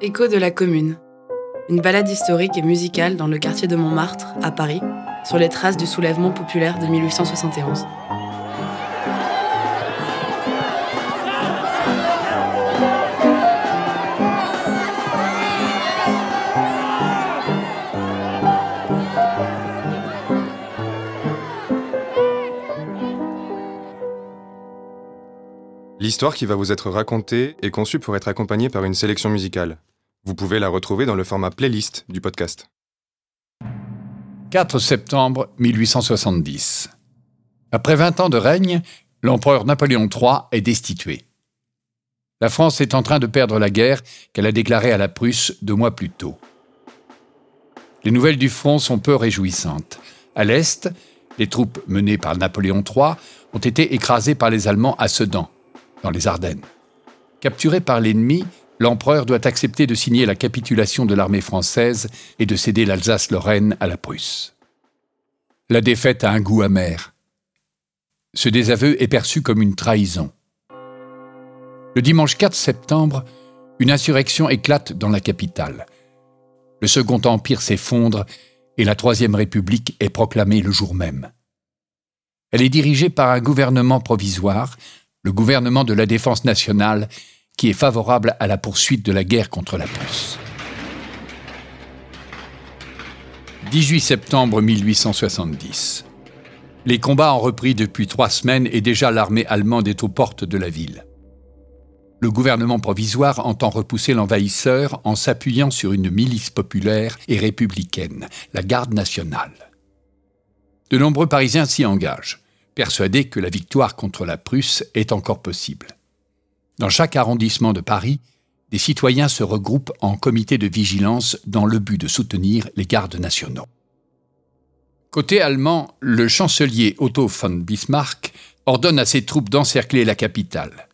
Écho de la Commune. Une balade historique et musicale dans le quartier de Montmartre, à Paris, sur les traces du soulèvement populaire de 1871. L'histoire qui va vous être racontée est conçue pour être accompagnée par une sélection musicale. Vous pouvez la retrouver dans le format playlist du podcast. 4 septembre 1870. Après 20 ans de règne, l'empereur Napoléon III est destitué. La France est en train de perdre la guerre qu'elle a déclarée à la Prusse deux mois plus tôt. Les nouvelles du front sont peu réjouissantes. À l'Est, les troupes menées par Napoléon III ont été écrasées par les Allemands à Sedan, dans les Ardennes. Capturé par l'ennemi, l'empereur doit accepter de signer la capitulation de l'armée française et de céder l'Alsace-Lorraine à la Prusse. La défaite a un goût amer. Ce désaveu est perçu comme une trahison. Le dimanche 4 septembre, une insurrection éclate dans la capitale. Le Second Empire s'effondre et la Troisième République est proclamée le jour même. Elle est dirigée par un gouvernement provisoire le gouvernement de la défense nationale qui est favorable à la poursuite de la guerre contre la Prusse. 18 septembre 1870. Les combats ont repris depuis trois semaines et déjà l'armée allemande est aux portes de la ville. Le gouvernement provisoire entend repousser l'envahisseur en s'appuyant sur une milice populaire et républicaine, la Garde nationale. De nombreux Parisiens s'y engagent persuadé que la victoire contre la Prusse est encore possible. Dans chaque arrondissement de Paris, des citoyens se regroupent en comité de vigilance dans le but de soutenir les gardes nationaux. Côté allemand, le chancelier Otto von Bismarck ordonne à ses troupes d'encercler la capitale.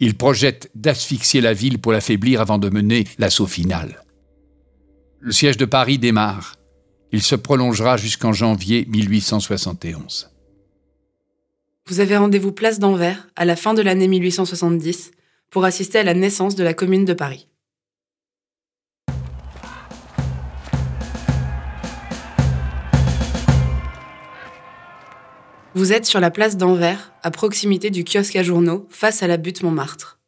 Il projette d'asphyxier la ville pour l'affaiblir avant de mener l'assaut final. Le siège de Paris démarre. Il se prolongera jusqu'en janvier 1871. Vous avez rendez-vous place d'Anvers à la fin de l'année 1870 pour assister à la naissance de la Commune de Paris. Vous êtes sur la place d'Anvers, à proximité du kiosque à journaux, face à la butte Montmartre.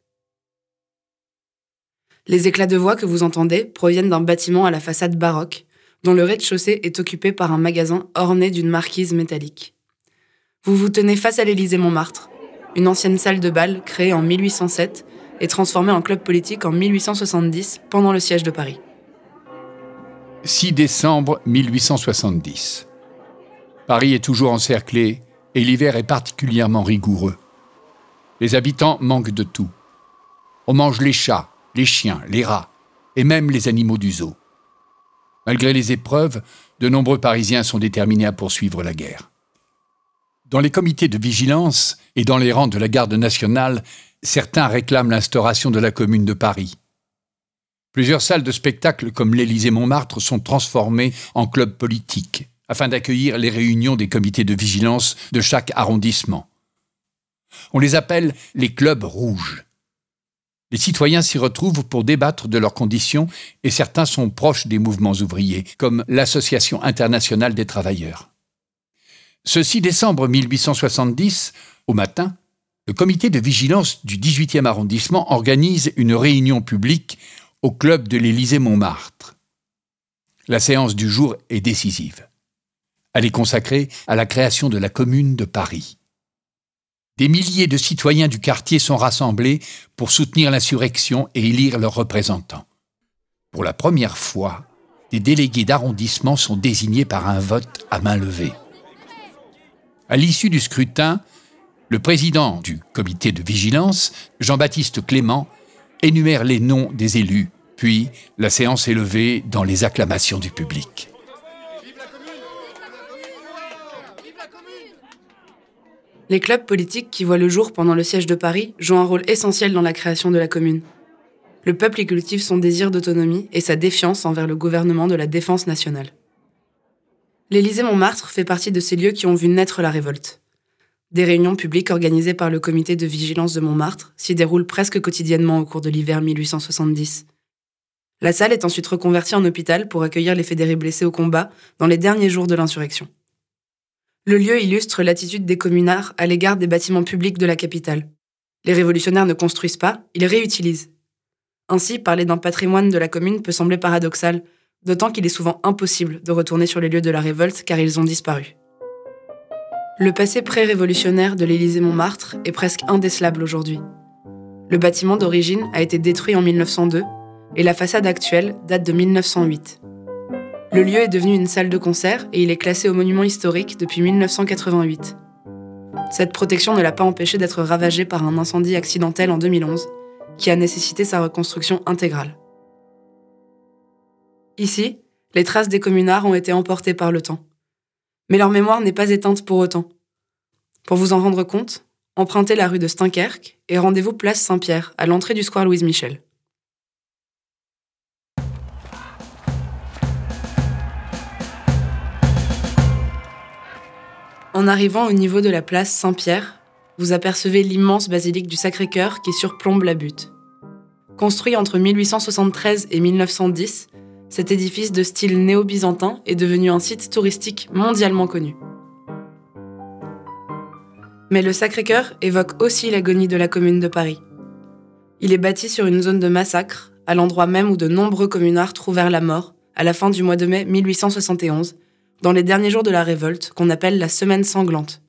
Les éclats de voix que vous entendez proviennent d'un bâtiment à la façade baroque, dont le rez-de-chaussée est occupé par un magasin orné d'une marquise métallique. Vous vous tenez face à l'Élysée Montmartre, une ancienne salle de bal créée en 1807 et transformée en club politique en 1870 pendant le siège de Paris. 6 décembre 1870. Paris est toujours encerclé et l'hiver est particulièrement rigoureux. Les habitants manquent de tout. On mange les chats, les chiens, les rats et même les animaux du zoo. Malgré les épreuves, de nombreux Parisiens sont déterminés à poursuivre la guerre. Dans les comités de vigilance et dans les rangs de la garde nationale, certains réclament l'instauration de la commune de Paris. Plusieurs salles de spectacle comme l'Élysée-Montmartre sont transformées en clubs politiques afin d'accueillir les réunions des comités de vigilance de chaque arrondissement. On les appelle les clubs rouges. Les citoyens s'y retrouvent pour débattre de leurs conditions et certains sont proches des mouvements ouvriers, comme l'Association internationale des travailleurs. Ce 6 décembre 1870, au matin, le comité de vigilance du 18e arrondissement organise une réunion publique au club de l'Élysée-Montmartre. La séance du jour est décisive. Elle est consacrée à la création de la commune de Paris. Des milliers de citoyens du quartier sont rassemblés pour soutenir l'insurrection et élire leurs représentants. Pour la première fois, des délégués d'arrondissement sont désignés par un vote à main levée. À l'issue du scrutin, le président du comité de vigilance, Jean-Baptiste Clément, énumère les noms des élus, puis la séance est levée dans les acclamations du public. Les clubs politiques qui voient le jour pendant le siège de Paris jouent un rôle essentiel dans la création de la commune. Le peuple y cultive son désir d'autonomie et sa défiance envers le gouvernement de la défense nationale. L'Élysée-Montmartre fait partie de ces lieux qui ont vu naître la révolte. Des réunions publiques organisées par le comité de vigilance de Montmartre s'y déroulent presque quotidiennement au cours de l'hiver 1870. La salle est ensuite reconvertie en hôpital pour accueillir les fédérés blessés au combat dans les derniers jours de l'insurrection. Le lieu illustre l'attitude des communards à l'égard des bâtiments publics de la capitale. Les révolutionnaires ne construisent pas, ils réutilisent. Ainsi, parler d'un patrimoine de la commune peut sembler paradoxal, d'autant qu'il est souvent impossible de retourner sur les lieux de la révolte car ils ont disparu. Le passé pré-révolutionnaire de l'Élysée-Montmartre est presque indécelable aujourd'hui. Le bâtiment d'origine a été détruit en 1902 et la façade actuelle date de 1908. Le lieu est devenu une salle de concert et il est classé au monument historique depuis 1988. Cette protection ne l'a pas empêché d'être ravagé par un incendie accidentel en 2011 qui a nécessité sa reconstruction intégrale. Ici, les traces des communards ont été emportées par le temps. Mais leur mémoire n'est pas éteinte pour autant. Pour vous en rendre compte, empruntez la rue de Stinkerque et rendez-vous place Saint-Pierre, à l'entrée du square Louise Michel. En arrivant au niveau de la place Saint-Pierre, vous apercevez l'immense basilique du Sacré-Cœur qui surplombe la butte. Construit entre 1873 et 1910, cet édifice de style néo-byzantin est devenu un site touristique mondialement connu. Mais le Sacré-Cœur évoque aussi l'agonie de la commune de Paris. Il est bâti sur une zone de massacre, à l'endroit même où de nombreux communards trouvèrent la mort, à la fin du mois de mai 1871, dans les derniers jours de la révolte qu'on appelle la Semaine sanglante.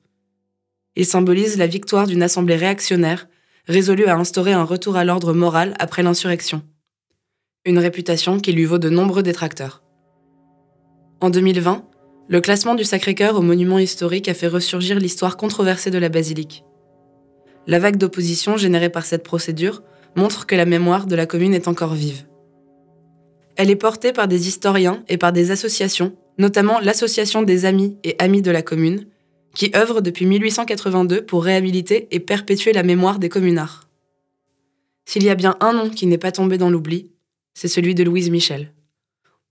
Il symbolise la victoire d'une assemblée réactionnaire résolue à instaurer un retour à l'ordre moral après l'insurrection. Une réputation qui lui vaut de nombreux détracteurs. En 2020, le classement du Sacré-Cœur au monument historique a fait ressurgir l'histoire controversée de la basilique. La vague d'opposition générée par cette procédure montre que la mémoire de la commune est encore vive. Elle est portée par des historiens et par des associations notamment l'Association des Amis et Amis de la Commune, qui œuvre depuis 1882 pour réhabiliter et perpétuer la mémoire des communards. S'il y a bien un nom qui n'est pas tombé dans l'oubli, c'est celui de Louise Michel.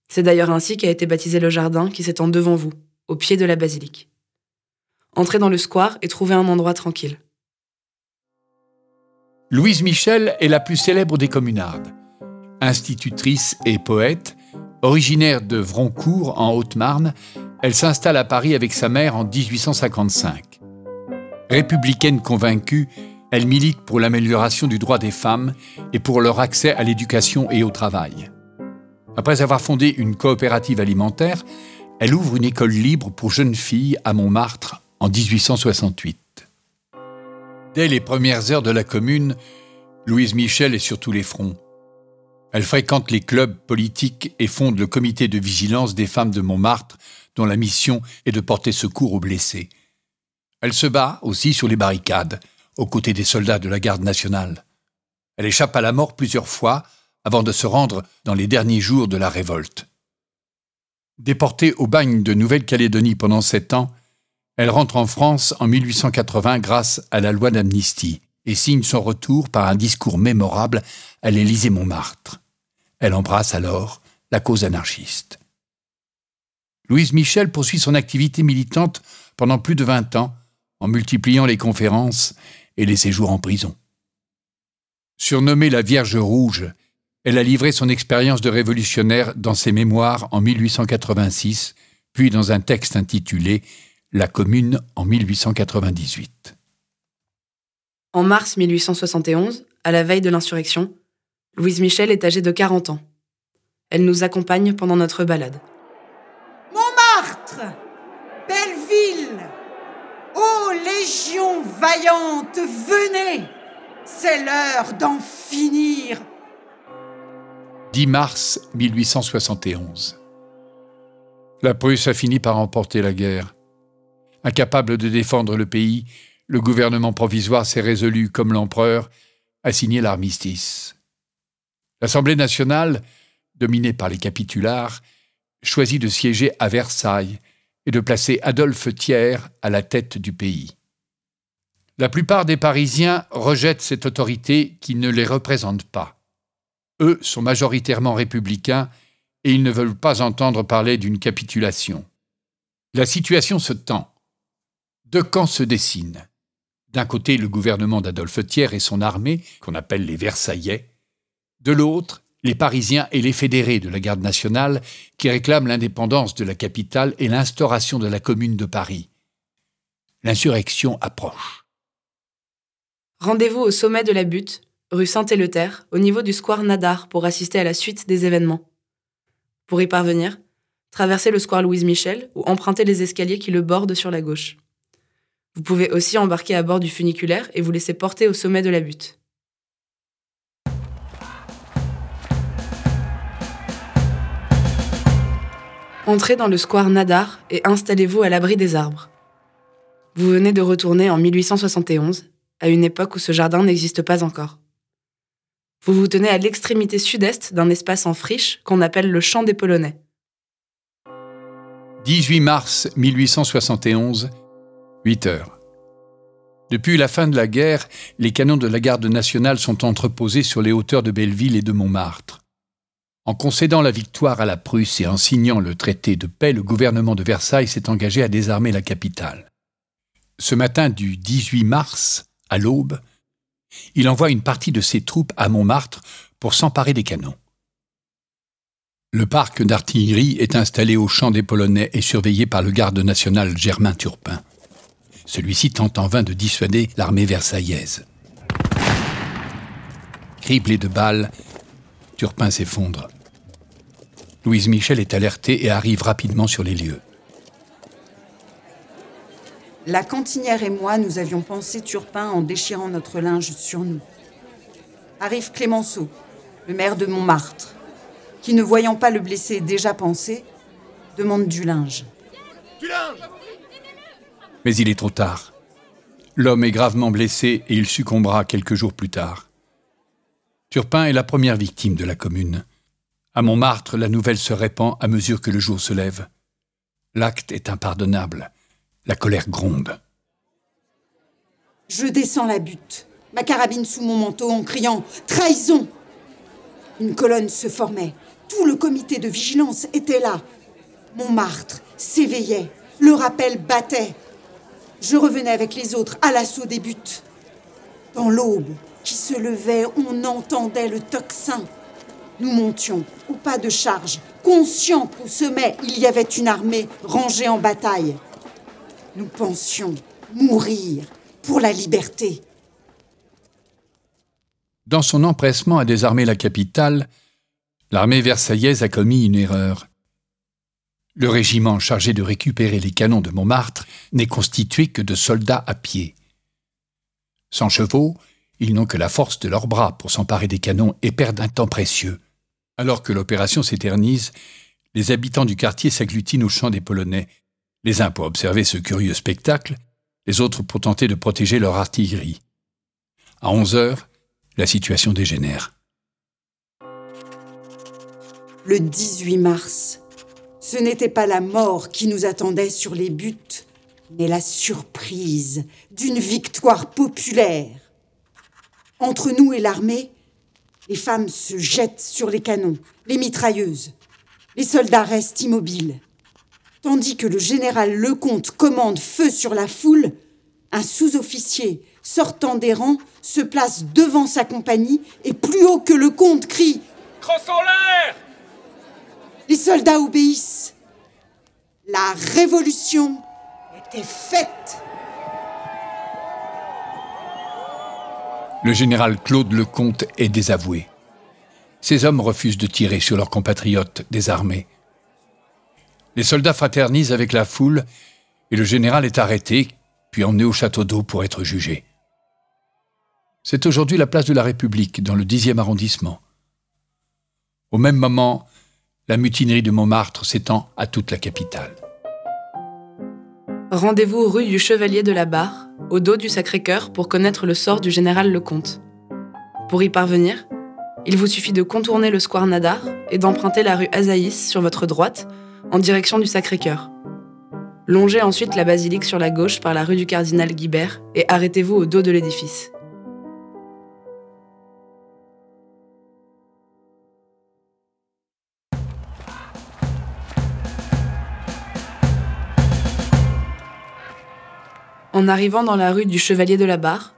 C'est d'ailleurs ainsi qu'a été baptisé le jardin qui s'étend devant vous, au pied de la basilique. Entrez dans le square et trouvez un endroit tranquille. Louise Michel est la plus célèbre des communardes. Institutrice et poète, Originaire de Vroncourt, en Haute-Marne, elle s'installe à Paris avec sa mère en 1855. Républicaine convaincue, elle milite pour l'amélioration du droit des femmes et pour leur accès à l'éducation et au travail. Après avoir fondé une coopérative alimentaire, elle ouvre une école libre pour jeunes filles à Montmartre en 1868. Dès les premières heures de la commune, Louise Michel est sur tous les fronts. Elle fréquente les clubs politiques et fonde le comité de vigilance des femmes de Montmartre, dont la mission est de porter secours aux blessés. Elle se bat aussi sur les barricades, aux côtés des soldats de la garde nationale. Elle échappe à la mort plusieurs fois avant de se rendre dans les derniers jours de la révolte. Déportée au bagne de Nouvelle-Calédonie pendant sept ans, elle rentre en France en 1880 grâce à la loi d'amnistie et signe son retour par un discours mémorable à l'Élysée-Montmartre. Elle embrasse alors la cause anarchiste. Louise Michel poursuit son activité militante pendant plus de 20 ans en multipliant les conférences et les séjours en prison. Surnommée la Vierge Rouge, elle a livré son expérience de révolutionnaire dans ses mémoires en 1886, puis dans un texte intitulé La Commune en 1898. En mars 1871, à la veille de l'insurrection, Louise Michel est âgée de 40 ans. Elle nous accompagne pendant notre balade. Montmartre Belle ville Ô légion vaillante, venez C'est l'heure d'en finir 10 mars 1871. La Prusse a fini par emporter la guerre. Incapable de défendre le pays, le gouvernement provisoire s'est résolu, comme l'empereur, à signer l'armistice. L'Assemblée nationale, dominée par les capitulars, choisit de siéger à Versailles et de placer Adolphe Thiers à la tête du pays. La plupart des Parisiens rejettent cette autorité qui ne les représente pas. Eux sont majoritairement républicains et ils ne veulent pas entendre parler d'une capitulation. La situation se tend. Deux camps se dessinent. D'un côté, le gouvernement d'Adolphe Thiers et son armée, qu'on appelle les Versaillais, de l'autre, les Parisiens et les fédérés de la garde nationale qui réclament l'indépendance de la capitale et l'instauration de la commune de Paris. L'insurrection approche. Rendez-vous au sommet de la butte, rue Saint-Éleuthère, au niveau du square Nadar pour assister à la suite des événements. Pour y parvenir, traversez le square Louise Michel ou empruntez les escaliers qui le bordent sur la gauche. Vous pouvez aussi embarquer à bord du funiculaire et vous laisser porter au sommet de la butte. Entrez dans le square Nadar et installez-vous à l'abri des arbres. Vous venez de retourner en 1871, à une époque où ce jardin n'existe pas encore. Vous vous tenez à l'extrémité sud-est d'un espace en friche qu'on appelle le Champ des Polonais. 18 mars 1871, 8 heures. Depuis la fin de la guerre, les canons de la garde nationale sont entreposés sur les hauteurs de Belleville et de Montmartre. En concédant la victoire à la Prusse et en signant le traité de paix, le gouvernement de Versailles s'est engagé à désarmer la capitale. Ce matin du 18 mars, à l'aube, il envoie une partie de ses troupes à Montmartre pour s'emparer des canons. Le parc d'artillerie est installé au champ des Polonais et surveillé par le garde national Germain Turpin. Celui-ci tente en vain de dissuader l'armée versaillaise. Criblé de balles, Turpin s'effondre. Louise Michel est alertée et arrive rapidement sur les lieux. La cantinière et moi, nous avions pensé Turpin en déchirant notre linge sur nous. Arrive Clémenceau, le maire de Montmartre, qui, ne voyant pas le blessé déjà pensé, demande du linge. Du linge Mais il est trop tard. L'homme est gravement blessé et il succombera quelques jours plus tard. Turpin est la première victime de la commune. À Montmartre, la nouvelle se répand à mesure que le jour se lève. L'acte est impardonnable. La colère gronde. Je descends la butte, ma carabine sous mon manteau en criant Trahison Une colonne se formait. Tout le comité de vigilance était là. Montmartre s'éveillait. Le rappel battait. Je revenais avec les autres à l'assaut des buttes. Dans l'aube qui se levait, on entendait le tocsin. Nous montions au pas de charge, conscients qu'au sommet il y avait une armée rangée en bataille. Nous pensions mourir pour la liberté. Dans son empressement à désarmer la capitale, l'armée versaillaise a commis une erreur. Le régiment chargé de récupérer les canons de Montmartre n'est constitué que de soldats à pied. Sans chevaux, ils n'ont que la force de leurs bras pour s'emparer des canons et perdent un temps précieux. Alors que l'opération s'éternise, les habitants du quartier s'agglutinent au champ des Polonais les uns pour observer ce curieux spectacle, les autres pour tenter de protéger leur artillerie. À 11 heures, la situation dégénère. Le 18 mars, ce n'était pas la mort qui nous attendait sur les buts, mais la surprise d'une victoire populaire. Entre nous et l'armée, les femmes se jettent sur les canons, les mitrailleuses. Les soldats restent immobiles. Tandis que le général Lecomte commande feu sur la foule, un sous-officier sortant des rangs se place devant sa compagnie et plus haut que le comte crie Crosse en l'air Les soldats obéissent. La révolution était faite. Le général Claude Lecomte est désavoué. Ces hommes refusent de tirer sur leurs compatriotes désarmés. Les soldats fraternisent avec la foule et le général est arrêté, puis emmené au château d'eau pour être jugé. C'est aujourd'hui la place de la République, dans le 10e arrondissement. Au même moment, la mutinerie de Montmartre s'étend à toute la capitale. Rendez-vous rue du Chevalier de la Barre, au dos du Sacré-Cœur, pour connaître le sort du général Lecomte. Pour y parvenir, il vous suffit de contourner le square Nadar et d'emprunter la rue Azaïs sur votre droite en direction du Sacré-Cœur. Longez ensuite la basilique sur la gauche par la rue du Cardinal Guibert et arrêtez-vous au dos de l'édifice. En arrivant dans la rue du Chevalier de la Barre,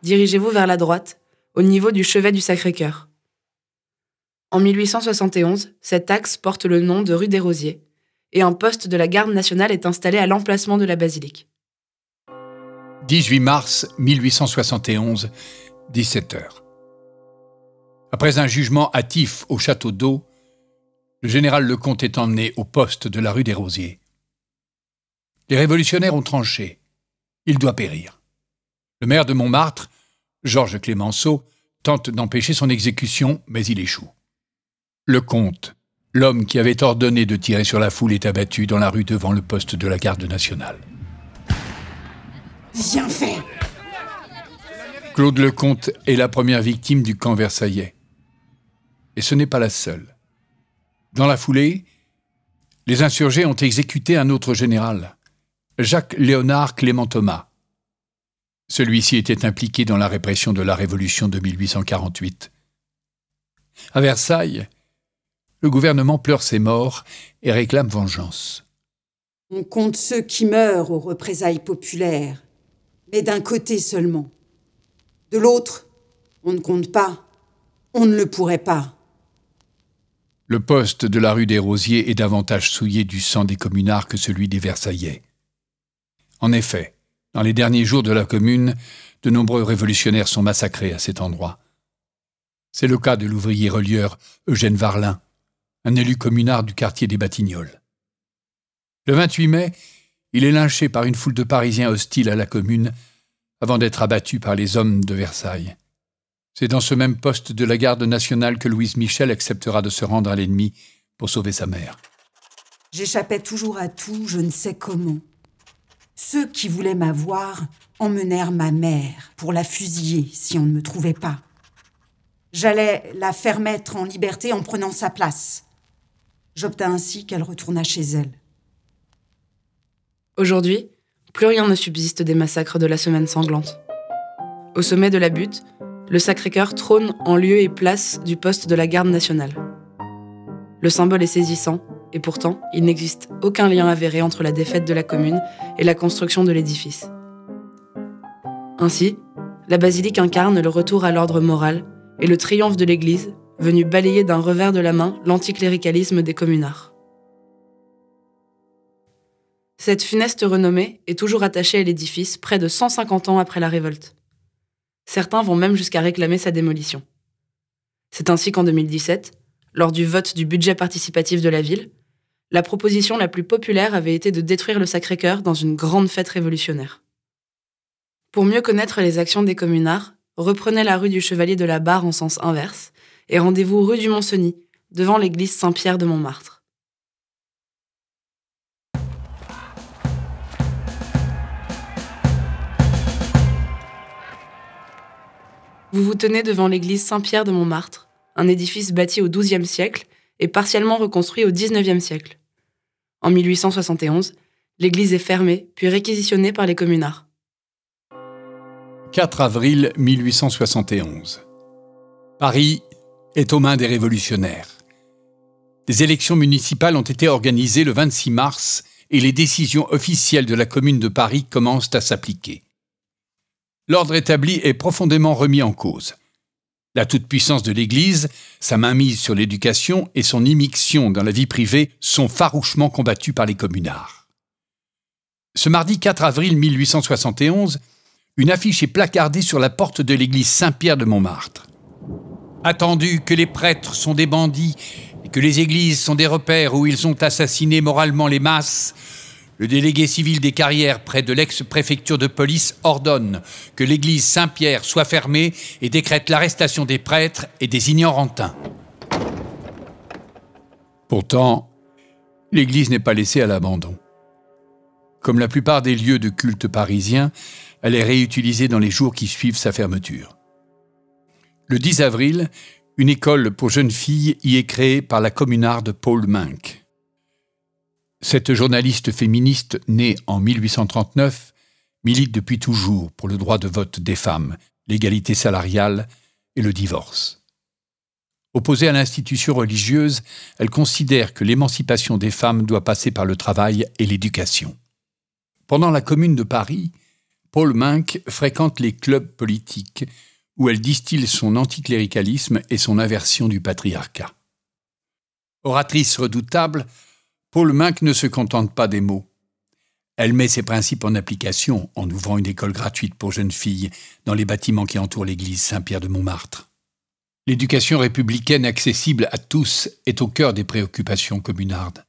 dirigez-vous vers la droite, au niveau du chevet du Sacré-Cœur. En 1871, cet axe porte le nom de rue des Rosiers, et un poste de la garde nationale est installé à l'emplacement de la basilique. 18 mars 1871, 17h. Après un jugement hâtif au château d'eau, le général Lecomte est emmené au poste de la rue des Rosiers. Les révolutionnaires ont tranché. Il doit périr. Le maire de Montmartre, Georges Clémenceau, tente d'empêcher son exécution, mais il échoue. Lecomte, l'homme qui avait ordonné de tirer sur la foule, est abattu dans la rue devant le poste de la garde nationale. Bien fait Claude Lecomte est la première victime du camp versaillais. Et ce n'est pas la seule. Dans la foulée, les insurgés ont exécuté un autre général, Jacques Léonard Clément Thomas. Celui-ci était impliqué dans la répression de la Révolution de 1848. À Versailles, le gouvernement pleure ses morts et réclame vengeance. On compte ceux qui meurent aux représailles populaires, mais d'un côté seulement. De l'autre, on ne compte pas. On ne le pourrait pas. Le poste de la rue des Rosiers est davantage souillé du sang des communards que celui des Versaillais. En effet, dans les derniers jours de la Commune, de nombreux révolutionnaires sont massacrés à cet endroit. C'est le cas de l'ouvrier relieur Eugène Varlin, un élu communard du quartier des Batignolles. Le 28 mai, il est lynché par une foule de Parisiens hostiles à la Commune avant d'être abattu par les hommes de Versailles. C'est dans ce même poste de la garde nationale que Louise Michel acceptera de se rendre à l'ennemi pour sauver sa mère. J'échappais toujours à tout, je ne sais comment. Ceux qui voulaient m'avoir emmenèrent ma mère pour la fusiller si on ne me trouvait pas. J'allais la faire mettre en liberté en prenant sa place. J'obtins ainsi qu'elle retournât chez elle. Aujourd'hui, plus rien ne subsiste des massacres de la semaine sanglante. Au sommet de la butte, le Sacré-Cœur trône en lieu et place du poste de la garde nationale. Le symbole est saisissant, et pourtant, il n'existe aucun lien avéré entre la défaite de la commune et la construction de l'édifice. Ainsi, la basilique incarne le retour à l'ordre moral et le triomphe de l'Église, venu balayer d'un revers de la main l'anticléricalisme des communards. Cette funeste renommée est toujours attachée à l'édifice près de 150 ans après la révolte. Certains vont même jusqu'à réclamer sa démolition. C'est ainsi qu'en 2017, lors du vote du budget participatif de la ville, la proposition la plus populaire avait été de détruire le Sacré-Cœur dans une grande fête révolutionnaire. Pour mieux connaître les actions des communards, reprenez la rue du Chevalier de la Barre en sens inverse et rendez-vous rue du Mont-Cenis, devant l'église Saint-Pierre de Montmartre. Vous vous tenez devant l'église Saint-Pierre de Montmartre, un édifice bâti au XIIe siècle et partiellement reconstruit au XIXe siècle. En 1871, l'église est fermée puis réquisitionnée par les communards. 4 avril 1871. Paris est aux mains des révolutionnaires. Des élections municipales ont été organisées le 26 mars et les décisions officielles de la commune de Paris commencent à s'appliquer. L'ordre établi est profondément remis en cause. La toute-puissance de l'Église, sa mainmise sur l'éducation et son immixtion dans la vie privée sont farouchement combattues par les communards. Ce mardi 4 avril 1871, une affiche est placardée sur la porte de l'église Saint-Pierre de Montmartre. Attendu que les prêtres sont des bandits et que les églises sont des repères où ils ont assassiné moralement les masses, le délégué civil des carrières près de l'ex-préfecture de police ordonne que l'église Saint-Pierre soit fermée et décrète l'arrestation des prêtres et des ignorantins. Pourtant, l'église n'est pas laissée à l'abandon. Comme la plupart des lieux de culte parisiens, elle est réutilisée dans les jours qui suivent sa fermeture. Le 10 avril, une école pour jeunes filles y est créée par la communarde Paul Mink. Cette journaliste féministe, née en 1839, milite depuis toujours pour le droit de vote des femmes, l'égalité salariale et le divorce. Opposée à l'institution religieuse, elle considère que l'émancipation des femmes doit passer par le travail et l'éducation. Pendant la Commune de Paris, Paul Mink fréquente les clubs politiques où elle distille son anticléricalisme et son aversion du patriarcat. Oratrice redoutable, Paul Minck ne se contente pas des mots. Elle met ses principes en application en ouvrant une école gratuite pour jeunes filles dans les bâtiments qui entourent l'église Saint-Pierre de Montmartre. L'éducation républicaine accessible à tous est au cœur des préoccupations communardes.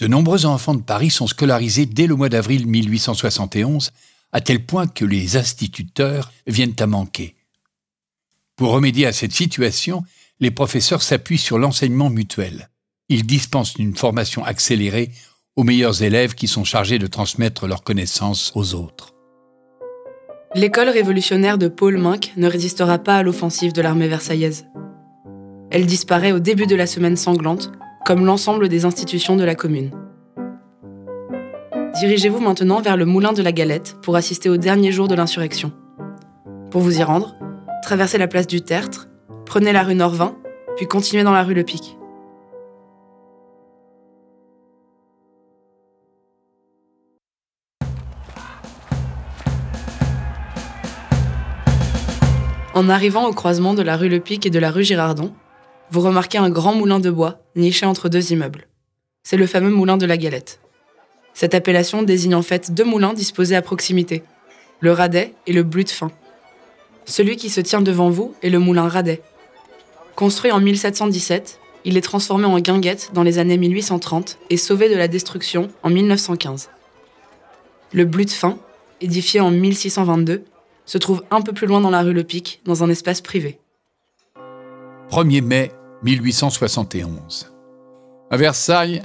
De nombreux enfants de Paris sont scolarisés dès le mois d'avril 1871, à tel point que les instituteurs viennent à manquer. Pour remédier à cette situation, les professeurs s'appuient sur l'enseignement mutuel. Ils dispensent une formation accélérée aux meilleurs élèves qui sont chargés de transmettre leurs connaissances aux autres. L'école révolutionnaire de Paul Minck ne résistera pas à l'offensive de l'armée versaillaise. Elle disparaît au début de la semaine sanglante, comme l'ensemble des institutions de la commune. Dirigez-vous maintenant vers le moulin de la Galette pour assister au dernier jour de l'insurrection. Pour vous y rendre, traversez la place du Tertre, prenez la rue Norvin, puis continuez dans la rue Le Pic. En arrivant au croisement de la rue Le Pic et de la rue Girardon, vous remarquez un grand moulin de bois niché entre deux immeubles. C'est le fameux moulin de la Galette. Cette appellation désigne en fait deux moulins disposés à proximité, le Radet et le Blut. Celui qui se tient devant vous est le moulin Radet. Construit en 1717, il est transformé en guinguette dans les années 1830 et sauvé de la destruction en 1915. Le Blut édifié en 1622, se trouve un peu plus loin dans la rue Le Pic, dans un espace privé. 1er mai 1871. À Versailles,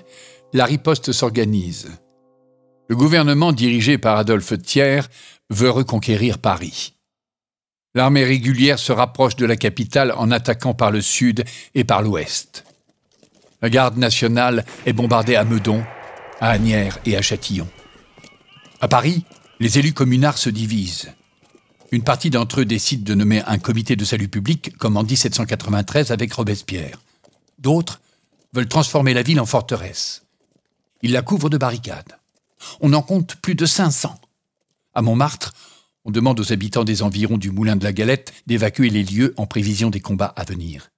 la riposte s'organise. Le gouvernement dirigé par Adolphe Thiers veut reconquérir Paris. L'armée régulière se rapproche de la capitale en attaquant par le sud et par l'ouest. La garde nationale est bombardée à Meudon, à Agnières et à Châtillon. À Paris, les élus communards se divisent. Une partie d'entre eux décide de nommer un comité de salut public, comme en 1793 avec Robespierre. D'autres veulent transformer la ville en forteresse. Ils la couvrent de barricades. On en compte plus de 500. À Montmartre, on demande aux habitants des environs du Moulin de la Galette d'évacuer les lieux en prévision des combats à venir.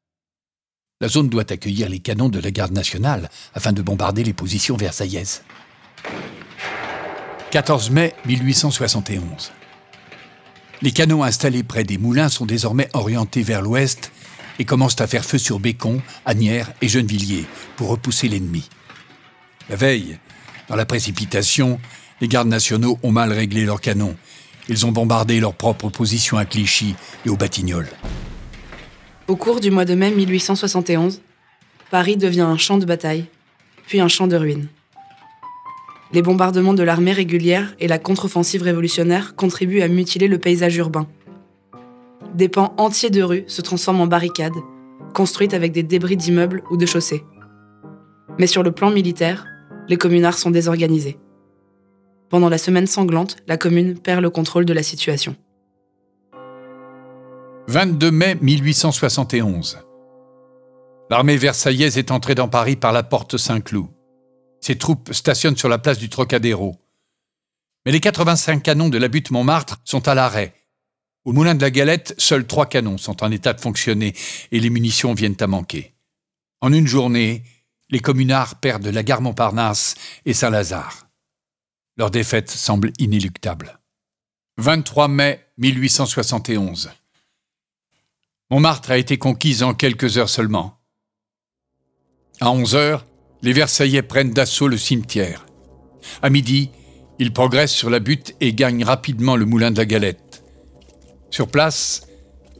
La zone doit accueillir les canons de la garde nationale afin de bombarder les positions versaillaises. 14 mai 1871. Les canons installés près des moulins sont désormais orientés vers l'ouest et commencent à faire feu sur Bécon, Agnières et Gennevilliers pour repousser l'ennemi. La veille, dans la précipitation, les gardes nationaux ont mal réglé leurs canons. Ils ont bombardé leurs propres positions à Clichy et au Batignolles. Au cours du mois de mai 1871, Paris devient un champ de bataille, puis un champ de ruines. Les bombardements de l'armée régulière et la contre-offensive révolutionnaire contribuent à mutiler le paysage urbain. Des pans entiers de rues se transforment en barricades, construites avec des débris d'immeubles ou de chaussées. Mais sur le plan militaire, les communards sont désorganisés. Pendant la semaine sanglante, la commune perd le contrôle de la situation. 22 mai 1871. L'armée versaillaise est entrée dans Paris par la porte Saint-Cloud. Ses troupes stationnent sur la place du Trocadéro. Mais les 85 canons de la butte Montmartre sont à l'arrêt. Au moulin de la Galette, seuls trois canons sont en état de fonctionner et les munitions viennent à manquer. En une journée, les communards perdent la gare Montparnasse et Saint-Lazare. Leur défaite semble inéluctable. 23 mai 1871. Montmartre a été conquise en quelques heures seulement. À 11 heures, les Versaillais prennent d'assaut le cimetière. À midi, ils progressent sur la butte et gagnent rapidement le moulin de la Galette. Sur place,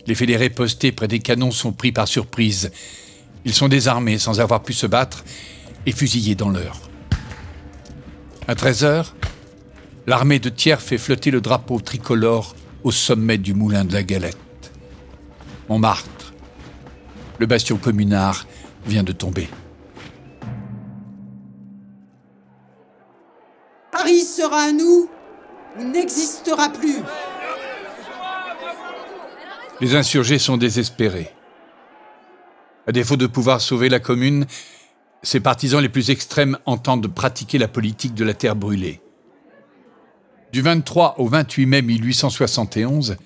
les fédérés postés près des canons sont pris par surprise. Ils sont désarmés sans avoir pu se battre et fusillés dans l'heure. À 13 heures, l'armée de Thiers fait flotter le drapeau tricolore au sommet du moulin de la Galette. Montmartre, le bastion communard, vient de tomber. À nous ou n'existera plus. Les insurgés sont désespérés. À défaut de pouvoir sauver la commune, ses partisans les plus extrêmes entendent pratiquer la politique de la terre brûlée. Du 23 au 28 mai 1871,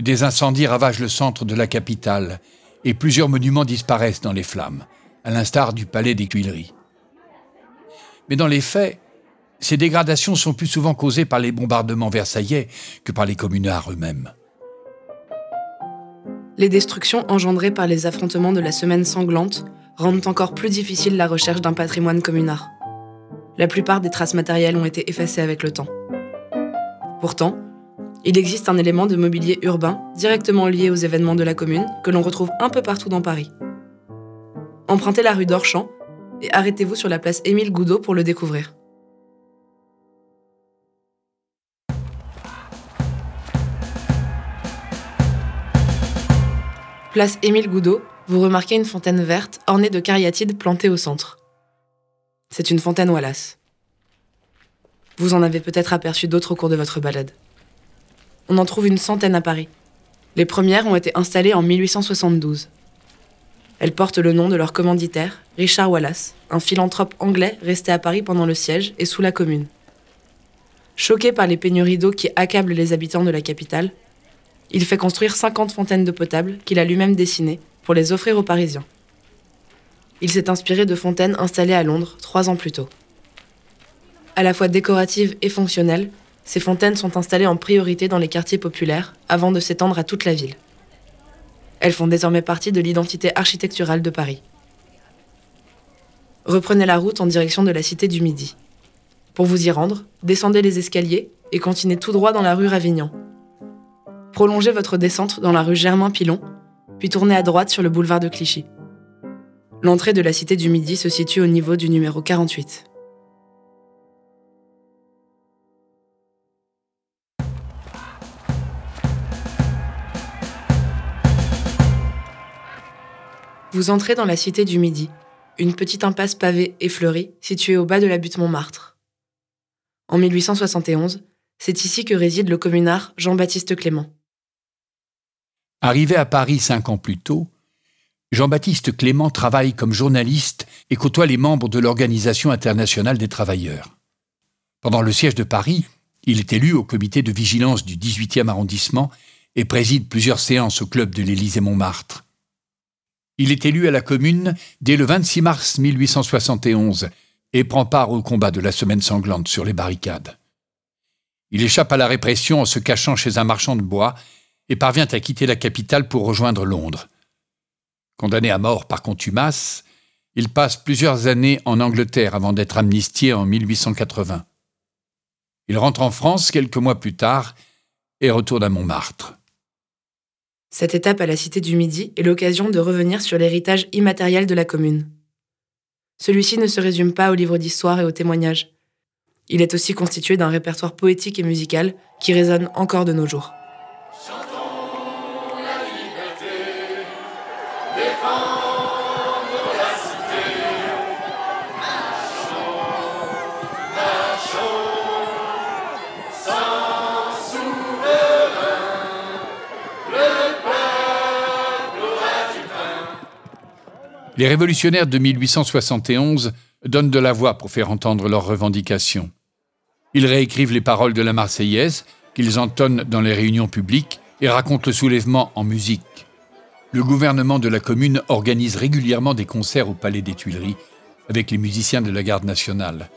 des incendies ravagent le centre de la capitale et plusieurs monuments disparaissent dans les flammes. à l'instar du palais des Tuileries. Mais dans les faits, ces dégradations sont plus souvent causées par les bombardements versaillais que par les communards eux-mêmes. Les destructions engendrées par les affrontements de la semaine sanglante rendent encore plus difficile la recherche d'un patrimoine communard. La plupart des traces matérielles ont été effacées avec le temps. Pourtant, il existe un élément de mobilier urbain directement lié aux événements de la commune que l'on retrouve un peu partout dans Paris. Empruntez la rue d'Orchamps et arrêtez-vous sur la place Émile Goudot pour le découvrir. Place Émile Goudot, vous remarquez une fontaine verte ornée de cariatides plantées au centre. C'est une fontaine Wallace. Vous en avez peut-être aperçu d'autres au cours de votre balade. On en trouve une centaine à Paris. Les premières ont été installées en 1872. Elles portent le nom de leur commanditaire, Richard Wallace, un philanthrope anglais resté à Paris pendant le siège et sous la Commune. Choqué par les pénuries d'eau qui accablent les habitants de la capitale, il fait construire 50 fontaines d'eau potable qu'il a lui-même dessinées pour les offrir aux Parisiens. Il s'est inspiré de fontaines installées à Londres trois ans plus tôt. À la fois décoratives et fonctionnelles, ces fontaines sont installées en priorité dans les quartiers populaires avant de s'étendre à toute la ville. Elles font désormais partie de l'identité architecturale de Paris. Reprenez la route en direction de la Cité du Midi. Pour vous y rendre, descendez les escaliers et continuez tout droit dans la rue Ravignan. Prolongez votre descente dans la rue Germain-Pilon, puis tournez à droite sur le boulevard de Clichy. L'entrée de la Cité du Midi se situe au niveau du numéro 48. Vous entrez dans la Cité du Midi, une petite impasse pavée et fleurie située au bas de la butte Montmartre. En 1871, c'est ici que réside le communard Jean-Baptiste Clément. Arrivé à Paris cinq ans plus tôt, Jean-Baptiste Clément travaille comme journaliste et côtoie les membres de l'Organisation internationale des travailleurs. Pendant le siège de Paris, il est élu au comité de vigilance du 18e arrondissement et préside plusieurs séances au club de l'Élysée-Montmartre. Il est élu à la commune dès le 26 mars 1871 et prend part au combat de la semaine sanglante sur les barricades. Il échappe à la répression en se cachant chez un marchand de bois et parvient à quitter la capitale pour rejoindre Londres. Condamné à mort par contumace, il passe plusieurs années en Angleterre avant d'être amnistié en 1880. Il rentre en France quelques mois plus tard et retourne à Montmartre. Cette étape à la Cité du Midi est l'occasion de revenir sur l'héritage immatériel de la commune. Celui-ci ne se résume pas aux livres d'histoire et aux témoignages. Il est aussi constitué d'un répertoire poétique et musical qui résonne encore de nos jours. Les révolutionnaires de 1871 donnent de la voix pour faire entendre leurs revendications. Ils réécrivent les paroles de la Marseillaise, qu'ils entonnent dans les réunions publiques, et racontent le soulèvement en musique. Le gouvernement de la commune organise régulièrement des concerts au Palais des Tuileries avec les musiciens de la garde nationale.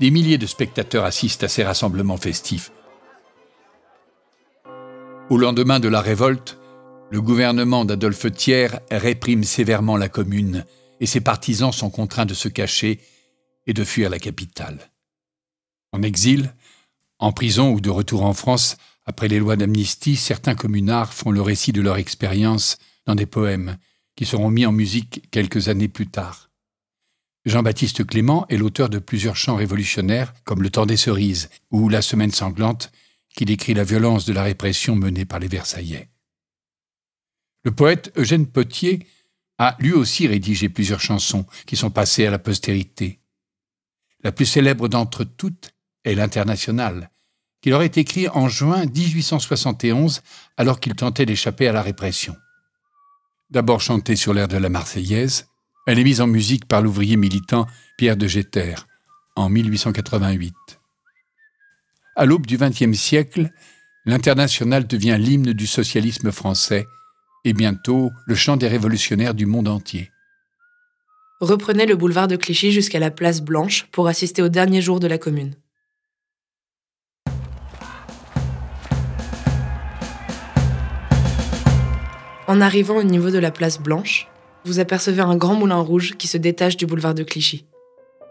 Des milliers de spectateurs assistent à ces rassemblements festifs. Au lendemain de la révolte, le gouvernement d'Adolphe Thiers réprime sévèrement la commune et ses partisans sont contraints de se cacher et de fuir la capitale. En exil, en prison ou de retour en France, après les lois d'amnistie, certains communards font le récit de leur expérience dans des poèmes qui seront mis en musique quelques années plus tard. Jean-Baptiste Clément est l'auteur de plusieurs chants révolutionnaires comme Le temps des cerises ou La semaine sanglante, qui décrit la violence de la répression menée par les Versaillais. Le poète Eugène Potier a lui aussi rédigé plusieurs chansons qui sont passées à la postérité. La plus célèbre d'entre toutes est l'Internationale, qu'il aurait écrit en juin 1871 alors qu'il tentait d'échapper à la répression. D'abord chantée sur l'air de la Marseillaise, elle est mise en musique par l'ouvrier militant Pierre de Jeter en 1888. À l'aube du XXe siècle, l'Internationale devient l'hymne du socialisme français et bientôt le chant des révolutionnaires du monde entier. reprenez le boulevard de Clichy jusqu'à la place Blanche pour assister au dernier jour de la commune. En arrivant au niveau de la place Blanche, vous apercevez un grand moulin rouge qui se détache du boulevard de Clichy.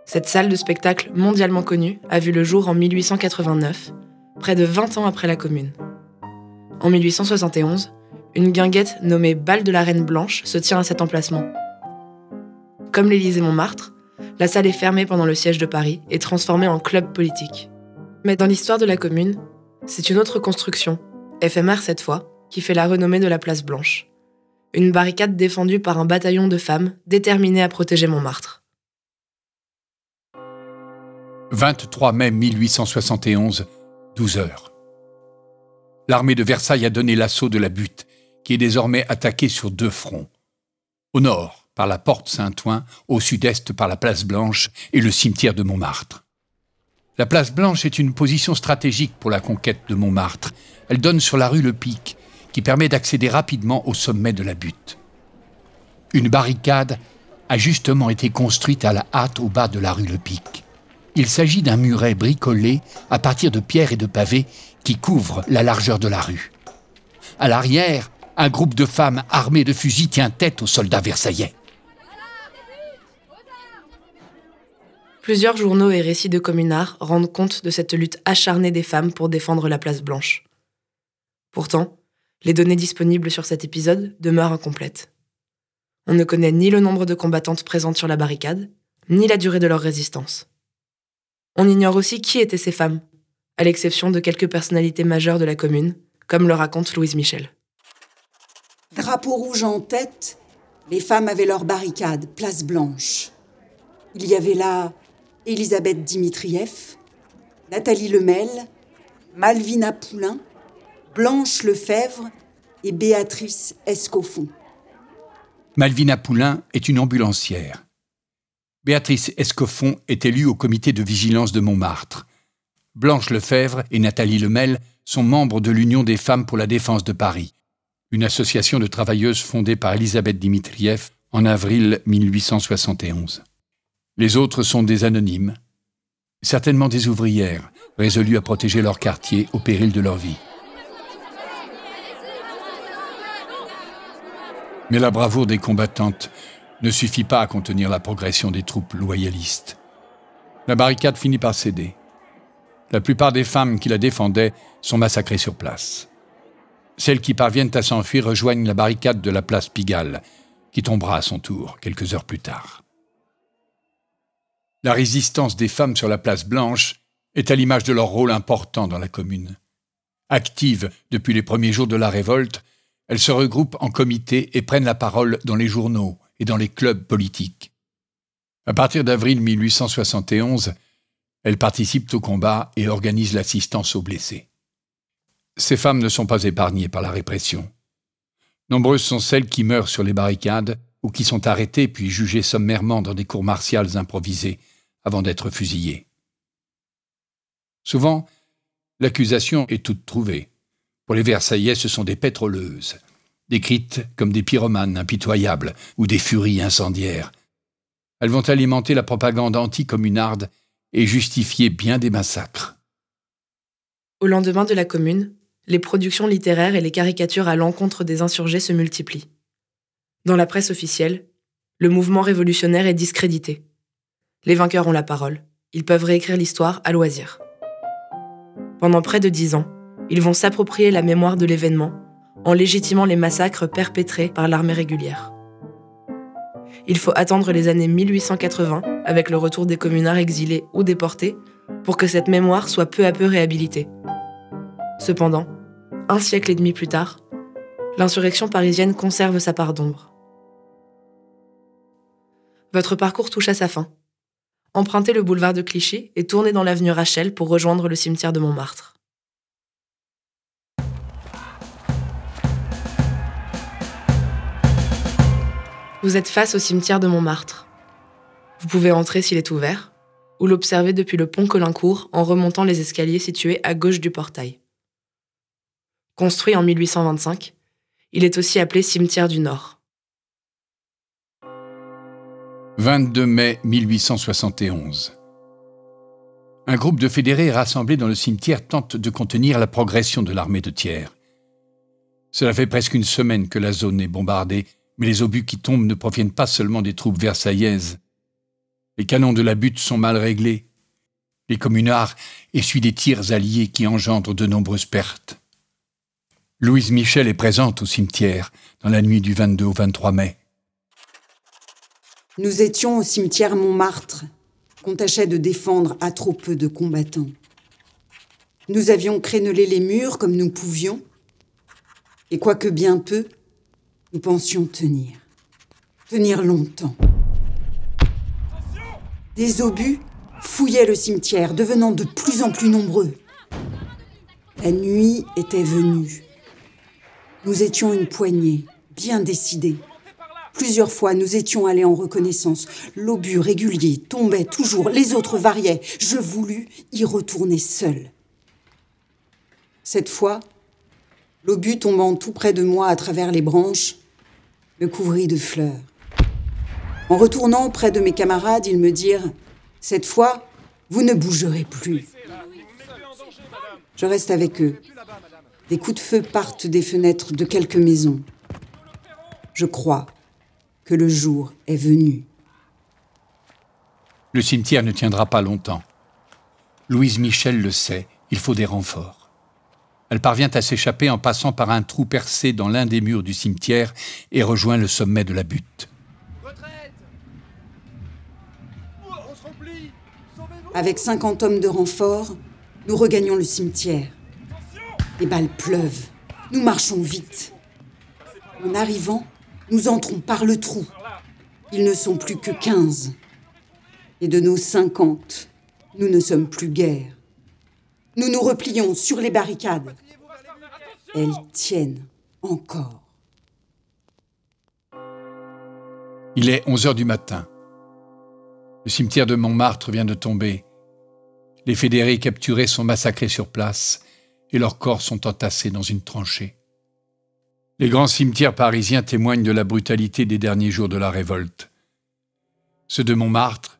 Cette salle de spectacle mondialement connue a vu le jour en 1889, près de 20 ans après la Commune. En 1871, une guinguette nommée Bal de la Reine Blanche se tient à cet emplacement. Comme l'Élysée Montmartre, la salle est fermée pendant le siège de Paris et transformée en club politique. Mais dans l'histoire de la Commune, c'est une autre construction, éphémère cette fois, qui fait la renommée de la Place Blanche. Une barricade défendue par un bataillon de femmes déterminées à protéger Montmartre. 23 mai 1871, 12 heures. L'armée de Versailles a donné l'assaut de la butte, qui est désormais attaquée sur deux fronts. Au nord, par la porte Saint-Ouen, au sud-est par la place Blanche et le cimetière de Montmartre. La place Blanche est une position stratégique pour la conquête de Montmartre. Elle donne sur la rue Le Pic, qui permet d'accéder rapidement au sommet de la butte. Une barricade a justement été construite à la hâte au bas de la rue Le Pic. Il s'agit d'un muret bricolé à partir de pierres et de pavés qui couvre la largeur de la rue. À l'arrière, un groupe de femmes armées de fusils tient tête aux soldats versaillais. Plusieurs journaux et récits de communards rendent compte de cette lutte acharnée des femmes pour défendre la place blanche. Pourtant, les données disponibles sur cet épisode demeurent incomplètes. On ne connaît ni le nombre de combattantes présentes sur la barricade, ni la durée de leur résistance. On ignore aussi qui étaient ces femmes, à l'exception de quelques personnalités majeures de la commune, comme le raconte Louise Michel. Drapeau rouge en tête, les femmes avaient leur barricade, place blanche. Il y avait là Elisabeth Dimitrieff, Nathalie Lemel, Malvina Poulain, Blanche Lefebvre et Béatrice Escoffon. Malvina Poulain est une ambulancière. Béatrice Escoffon est élue au comité de vigilance de Montmartre. Blanche Lefebvre et Nathalie Lemel sont membres de l'Union des femmes pour la défense de Paris, une association de travailleuses fondée par Elisabeth Dimitrieff en avril 1871. Les autres sont des anonymes, certainement des ouvrières, résolues à protéger leur quartier au péril de leur vie. Mais la bravoure des combattantes ne suffit pas à contenir la progression des troupes loyalistes. La barricade finit par céder. La plupart des femmes qui la défendaient sont massacrées sur place. Celles qui parviennent à s'enfuir rejoignent la barricade de la place Pigalle, qui tombera à son tour quelques heures plus tard. La résistance des femmes sur la place Blanche est à l'image de leur rôle important dans la commune. Actives depuis les premiers jours de la révolte, elles se regroupent en comités et prennent la parole dans les journaux, et dans les clubs politiques. À partir d'avril 1871, elles participent au combat et organisent l'assistance aux blessés. Ces femmes ne sont pas épargnées par la répression. Nombreuses sont celles qui meurent sur les barricades ou qui sont arrêtées puis jugées sommairement dans des cours martiales improvisées avant d'être fusillées. Souvent, l'accusation est toute trouvée. Pour les Versaillais, ce sont des pétroleuses, décrites comme des pyromanes impitoyables ou des furies incendiaires. Elles vont alimenter la propagande anticommunarde et justifier bien des massacres. Au lendemain de la Commune, les productions littéraires et les caricatures à l'encontre des insurgés se multiplient. Dans la presse officielle, le mouvement révolutionnaire est discrédité. Les vainqueurs ont la parole. Ils peuvent réécrire l'histoire à loisir. Pendant près de dix ans, ils vont s'approprier la mémoire de l'événement en légitimant les massacres perpétrés par l'armée régulière. Il faut attendre les années 1880, avec le retour des communards exilés ou déportés, pour que cette mémoire soit peu à peu réhabilitée. Cependant, un siècle et demi plus tard, l'insurrection parisienne conserve sa part d'ombre. Votre parcours touche à sa fin. Empruntez le boulevard de Clichy et tournez dans l'avenue Rachel pour rejoindre le cimetière de Montmartre. Vous êtes face au cimetière de Montmartre. Vous pouvez entrer s'il est ouvert, ou l'observer depuis le pont Colincourt en remontant les escaliers situés à gauche du portail. Construit en 1825, il est aussi appelé cimetière du Nord. 22 mai 1871. Un groupe de fédérés rassemblés dans le cimetière tente de contenir la progression de l'armée de Thiers. Cela fait presque une semaine que la zone est bombardée, mais les obus qui tombent ne proviennent pas seulement des troupes versaillaises. Les canons de la butte sont mal réglés. Les communards essuient des tirs alliés qui engendrent de nombreuses pertes. Louise Michel est présente au cimetière dans la nuit du 22 au 23 mai. Nous étions au cimetière Montmartre, qu'on tâchait de défendre à trop peu de combattants. Nous avions crénelé les murs comme nous pouvions, et quoique bien peu, nous pensions tenir. Tenir longtemps. Des obus fouillaient le cimetière, devenant de plus en plus nombreux. La nuit était venue. Nous étions une poignée, bien décidés. Plusieurs fois, nous étions allés en reconnaissance. L'obus régulier tombait toujours, les autres variaient. Je voulus y retourner seul. Cette fois, l'obus tombant tout près de moi à travers les branches, me couvrit de fleurs. En retournant près de mes camarades, ils me dirent Cette fois, vous ne bougerez plus. Je reste avec eux. Des coups de feu partent des fenêtres de quelques maisons. Je crois que le jour est venu. Le cimetière ne tiendra pas longtemps. Louise Michel le sait, il faut des renforts. Elle parvient à s'échapper en passant par un trou percé dans l'un des murs du cimetière et rejoint le sommet de la butte. Avec 50 hommes de renfort, nous regagnons le cimetière. Les balles pleuvent. Nous marchons vite. En arrivant, nous entrons par le trou. Ils ne sont plus que quinze. Et de nos cinquante, nous ne sommes plus guère. Nous nous replions sur les barricades. Elles tiennent encore. Il est 11 heures du matin. Le cimetière de Montmartre vient de tomber. Les fédérés capturés sont massacrés sur place et leurs corps sont entassés dans une tranchée. Les grands cimetières parisiens témoignent de la brutalité des derniers jours de la révolte. Ceux de Montmartre,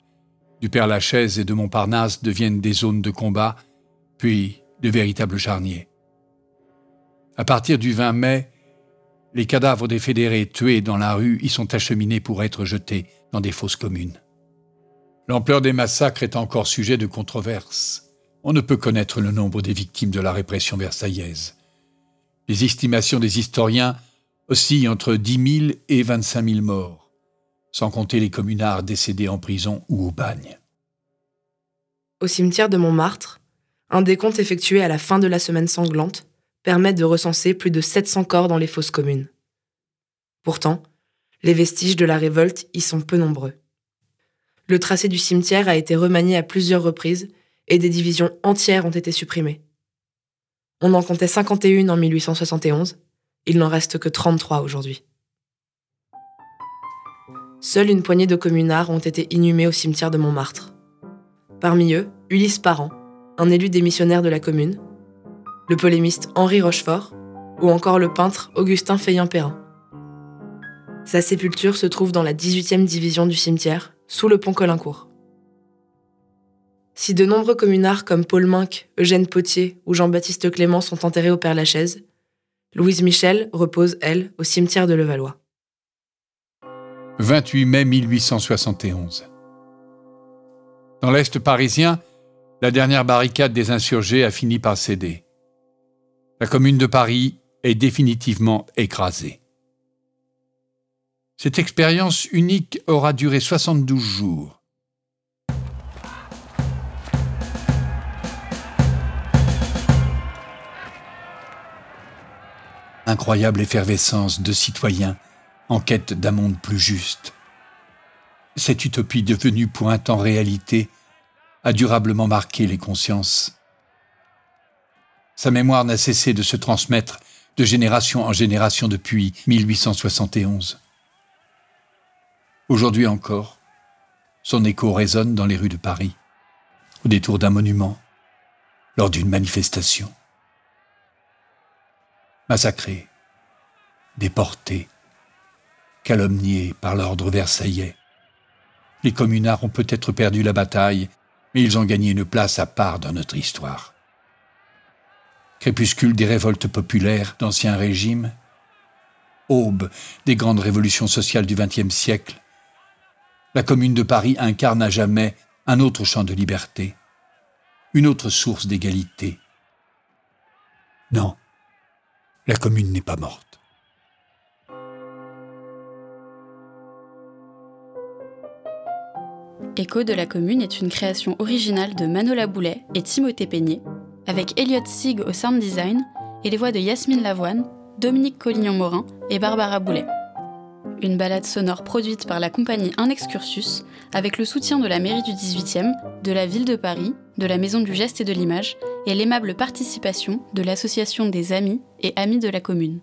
du Père-Lachaise et de Montparnasse deviennent des zones de combat, puis de véritables charniers. À partir du 20 mai, les cadavres des fédérés tués dans la rue y sont acheminés pour être jetés dans des fosses communes. L'ampleur des massacres est encore sujet de controverse. On ne peut connaître le nombre des victimes de la répression versaillaise. Les estimations des historiens oscillent entre 10 000 et 25 000 morts, sans compter les communards décédés en prison ou au bagne. Au cimetière de Montmartre, un décompte effectué à la fin de la semaine sanglante permet de recenser plus de 700 corps dans les fosses communes. Pourtant, les vestiges de la révolte y sont peu nombreux. Le tracé du cimetière a été remanié à plusieurs reprises et des divisions entières ont été supprimées. On en comptait 51 en 1871, il n'en reste que 33 aujourd'hui. Seule une poignée de communards ont été inhumés au cimetière de Montmartre. Parmi eux, Ulysse Parent, un élu démissionnaire de la commune, le polémiste Henri Rochefort ou encore le peintre Augustin Feyen-Perrin. Sa sépulture se trouve dans la 18e division du cimetière, sous le pont Colincourt. Si de nombreux communards comme Paul Minck, Eugène Potier ou Jean-Baptiste Clément sont enterrés au Père-Lachaise, Louise Michel repose, elle, au cimetière de Levallois. 28 mai 1871. Dans l'Est parisien, la dernière barricade des insurgés a fini par céder. La commune de Paris est définitivement écrasée. Cette expérience unique aura duré 72 jours. incroyable effervescence de citoyens en quête d'un monde plus juste. Cette utopie devenue pour un temps réalité a durablement marqué les consciences. Sa mémoire n'a cessé de se transmettre de génération en génération depuis 1871. Aujourd'hui encore, son écho résonne dans les rues de Paris, au détour d'un monument, lors d'une manifestation massacrés, déportés, calomniés par l'ordre versaillais, Les communards ont peut-être perdu la bataille, mais ils ont gagné une place à part dans notre histoire. Crépuscule des révoltes populaires d'Ancien Régime, aube des grandes révolutions sociales du XXe siècle, la Commune de Paris incarne à jamais un autre champ de liberté, une autre source d'égalité. Non, la Commune n'est pas morte. Écho de la commune est une création originale de Manola Boulet et Timothée Peigné, avec Elliot Sig au sound design et les voix de Yasmine Lavoine, Dominique Collignon-Morin et Barbara Boulet. Une balade sonore produite par la compagnie Un Excursus avec le soutien de la mairie du 18e, de la ville de Paris, de la Maison du Geste et de l'Image et l'aimable participation de l'association des Amis et Amis de la commune.